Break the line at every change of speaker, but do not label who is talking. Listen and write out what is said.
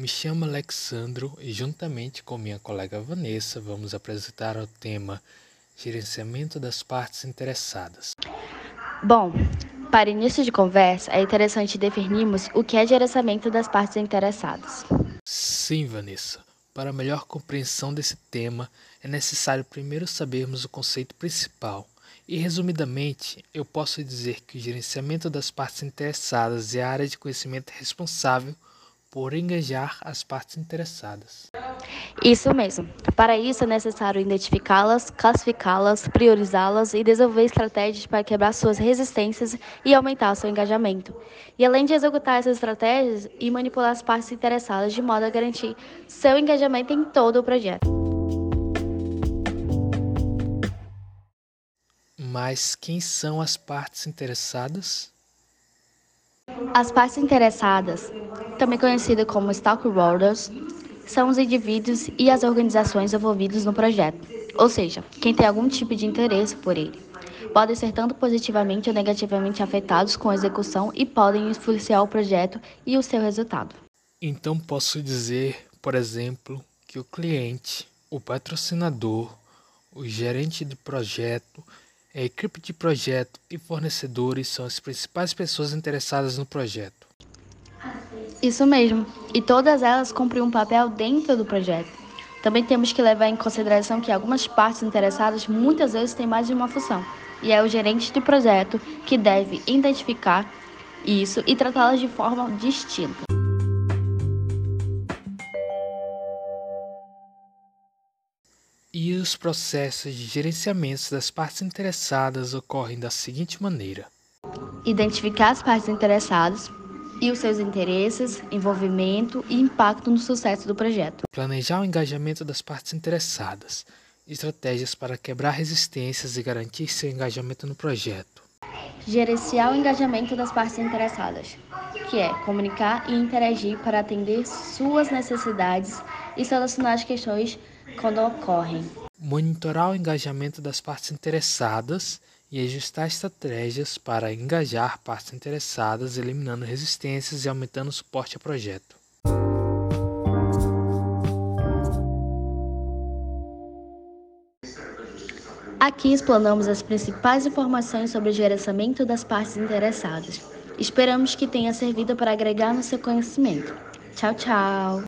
Me chamo Alexandro e, juntamente com minha colega Vanessa, vamos apresentar o tema Gerenciamento das Partes Interessadas.
Bom, para início de conversa, é interessante definirmos o que é gerenciamento das partes interessadas.
Sim, Vanessa. Para melhor compreensão desse tema, é necessário primeiro sabermos o conceito principal. E, resumidamente, eu posso dizer que o gerenciamento das partes interessadas é a área de conhecimento responsável por engajar as partes interessadas.
Isso mesmo. Para isso é necessário identificá-las, classificá-las, priorizá-las e desenvolver estratégias para quebrar suas resistências e aumentar seu engajamento. E além de executar essas estratégias e manipular as partes interessadas de modo a garantir seu engajamento em todo o projeto.
Mas quem são as partes interessadas?
As partes interessadas, também conhecidas como stakeholders, são os indivíduos e as organizações envolvidos no projeto, ou seja, quem tem algum tipo de interesse por ele. Podem ser tanto positivamente ou negativamente afetados com a execução e podem influenciar o projeto e o seu resultado.
Então posso dizer, por exemplo, que o cliente, o patrocinador, o gerente de projeto a equipe de projeto e fornecedores são as principais pessoas interessadas no projeto.
Isso mesmo, e todas elas cumprem um papel dentro do projeto. Também temos que levar em consideração que algumas partes interessadas muitas vezes têm mais de uma função, e é o gerente do projeto que deve identificar isso e tratá-las de forma distinta.
E os processos de gerenciamento das partes interessadas ocorrem da seguinte maneira:
identificar as partes interessadas e os seus interesses, envolvimento e impacto no sucesso do projeto.
Planejar o engajamento das partes interessadas, estratégias para quebrar resistências e garantir seu engajamento no projeto.
Gerenciar o engajamento das partes interessadas, que é comunicar e interagir para atender suas necessidades e solucionar as questões quando ocorrem.
Monitorar o engajamento das partes interessadas e ajustar estratégias para engajar partes interessadas, eliminando resistências e aumentando o suporte ao projeto.
Aqui explanamos as principais informações sobre o gerenciamento das partes interessadas. Esperamos que tenha servido para agregar no seu conhecimento. Tchau, tchau!